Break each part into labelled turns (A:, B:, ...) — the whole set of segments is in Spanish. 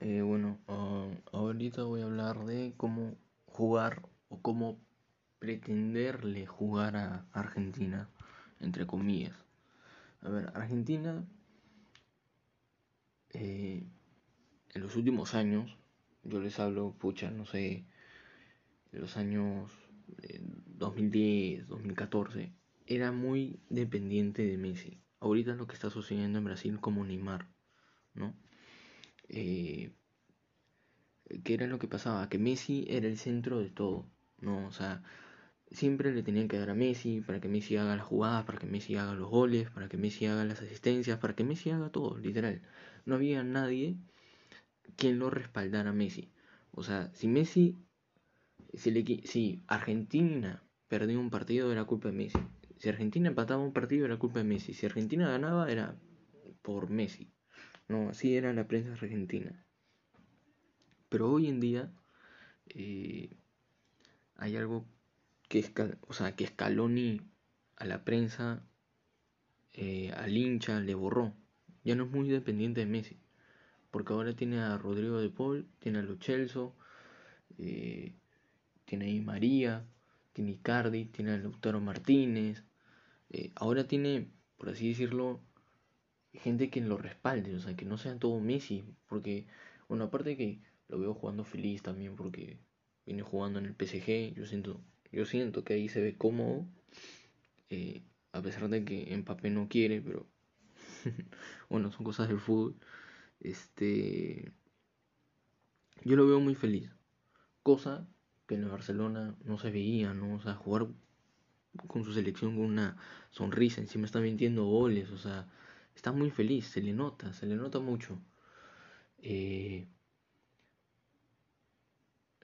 A: Eh, bueno, ah, ahorita voy a hablar de cómo jugar o cómo pretenderle jugar a Argentina, entre comillas. A ver, Argentina eh, en los últimos años, yo les hablo, pucha, no sé, en los años 2010, 2014, era muy dependiente de Messi. Ahorita lo que está sucediendo en Brasil como Neymar, ¿no? Eh, ¿Qué era lo que pasaba? Que Messi era el centro de todo, ¿no? O sea, siempre le tenían que dar a Messi para que Messi haga las jugadas, para que Messi haga los goles, para que Messi haga las asistencias, para que Messi haga todo, literal. No había nadie quien lo respaldara a Messi. O sea, si Messi, si, le, si Argentina perdía un partido era culpa de Messi. Si Argentina empataba un partido era culpa de Messi. Si Argentina ganaba era por Messi. No, así era la prensa argentina. Pero hoy en día eh, hay algo que, es, o sea, que Scaloni a la prensa, eh, al hincha, le borró. Ya no es muy dependiente de Messi. Porque ahora tiene a Rodrigo de Paul, tiene a Lo Celso, eh, tiene a María, tiene a Icardi, tiene a Lautaro Martínez. ahora tiene, por así decirlo, gente que lo respalde, o sea, que no sea todo Messi, porque, bueno, aparte que lo veo jugando feliz también porque viene jugando en el PSG, yo siento, yo siento que ahí se ve cómodo, eh, a pesar de que Mbappé no quiere, pero bueno, son cosas del fútbol. Este, yo lo veo muy feliz, cosa que en el Barcelona no se veía, ¿no? O sea, jugar con su selección con una sonrisa, encima está mintiendo goles, o sea, está muy feliz, se le nota, se le nota mucho. Eh,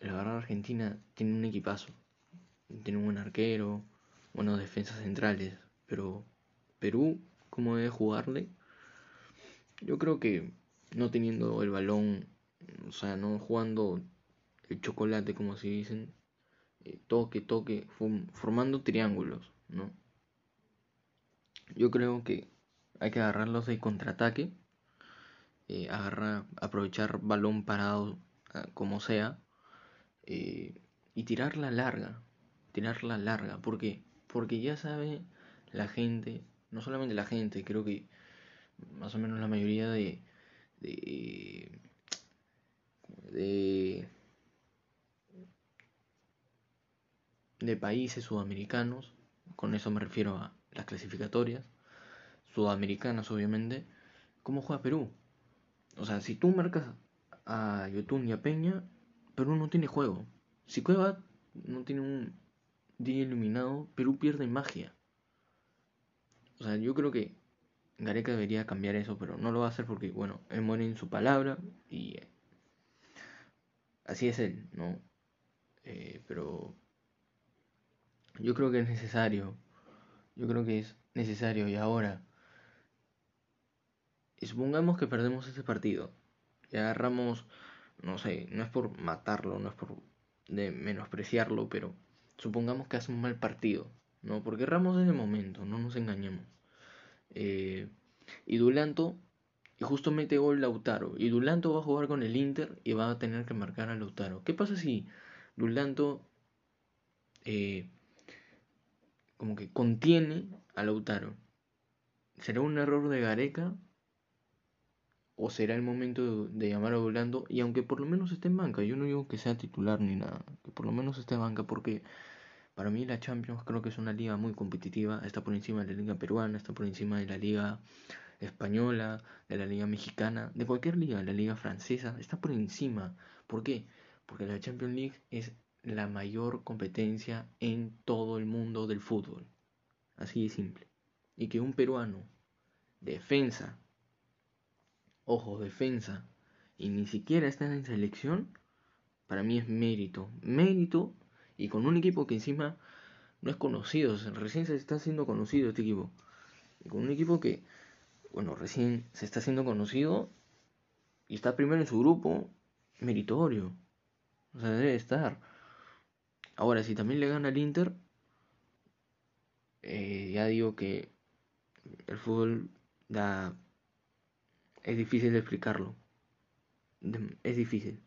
A: la verdad Argentina tiene un equipazo, tiene un buen arquero, buenas defensas centrales, pero Perú, ¿cómo debe jugarle? Yo creo que no teniendo el balón, o sea, no jugando el chocolate como se dicen, eh, toque, toque, formando triángulos, ¿no? Yo creo que hay que agarrarlos de contraataque, eh, aprovechar balón parado ah, como sea eh, y tirarla larga, tirarla larga, ¿por qué? Porque ya sabe la gente, no solamente la gente, creo que más o menos la mayoría de, de, de, de países sudamericanos, con eso me refiero a las clasificatorias, sudamericanas obviamente, ¿cómo juega Perú? O sea, si tú marcas a Yotun y a Peña, Perú no tiene juego. Si Cueva no tiene un día iluminado, Perú pierde magia. O sea, yo creo que Gareca debería cambiar eso, pero no lo va a hacer porque, bueno, él muere en su palabra y eh, así es él, ¿no? Eh, pero yo creo que es necesario, yo creo que es necesario y ahora y supongamos que perdemos ese partido. Y agarramos, no sé, no es por matarlo, no es por de menospreciarlo, pero supongamos que hace un mal partido, ¿no? Porque Ramos es de momento, no nos engañemos. Eh, y Dulanto, y justo mete gol Lautaro. Y Dulanto va a jugar con el Inter y va a tener que marcar a Lautaro. ¿Qué pasa si Dulanto eh, como que contiene a Lautaro? ¿Será un error de Gareca o será el momento de, llamar a Orlando y aunque por lo menos esté en banca, yo no digo que sea titular ni nada, que por lo menos esté en banca porque para mí la Champions creo que es una liga muy competitiva, está por encima de la liga peruana, está por encima de la liga española, de la liga mexicana, de cualquier liga, la liga francesa, está por encima. ¿Por qué? Porque la Champions League es la mayor competencia en todo el mundo del fútbol. Así de simple. Y que un peruano, defensa, ojo, defensa, y ni siquiera está en selección, para mí es mérito. Mérito y con un equipo que encima no es conocido, recién se está haciendo conocido este equipo. Y con un equipo que, bueno, recién se está haciendo conocido y está primero en su grupo, meritorio. O sea, debe estar. Ahora, si también le gana al Inter, eh, ya digo que el fútbol da es difícil explicarlo. es difícil.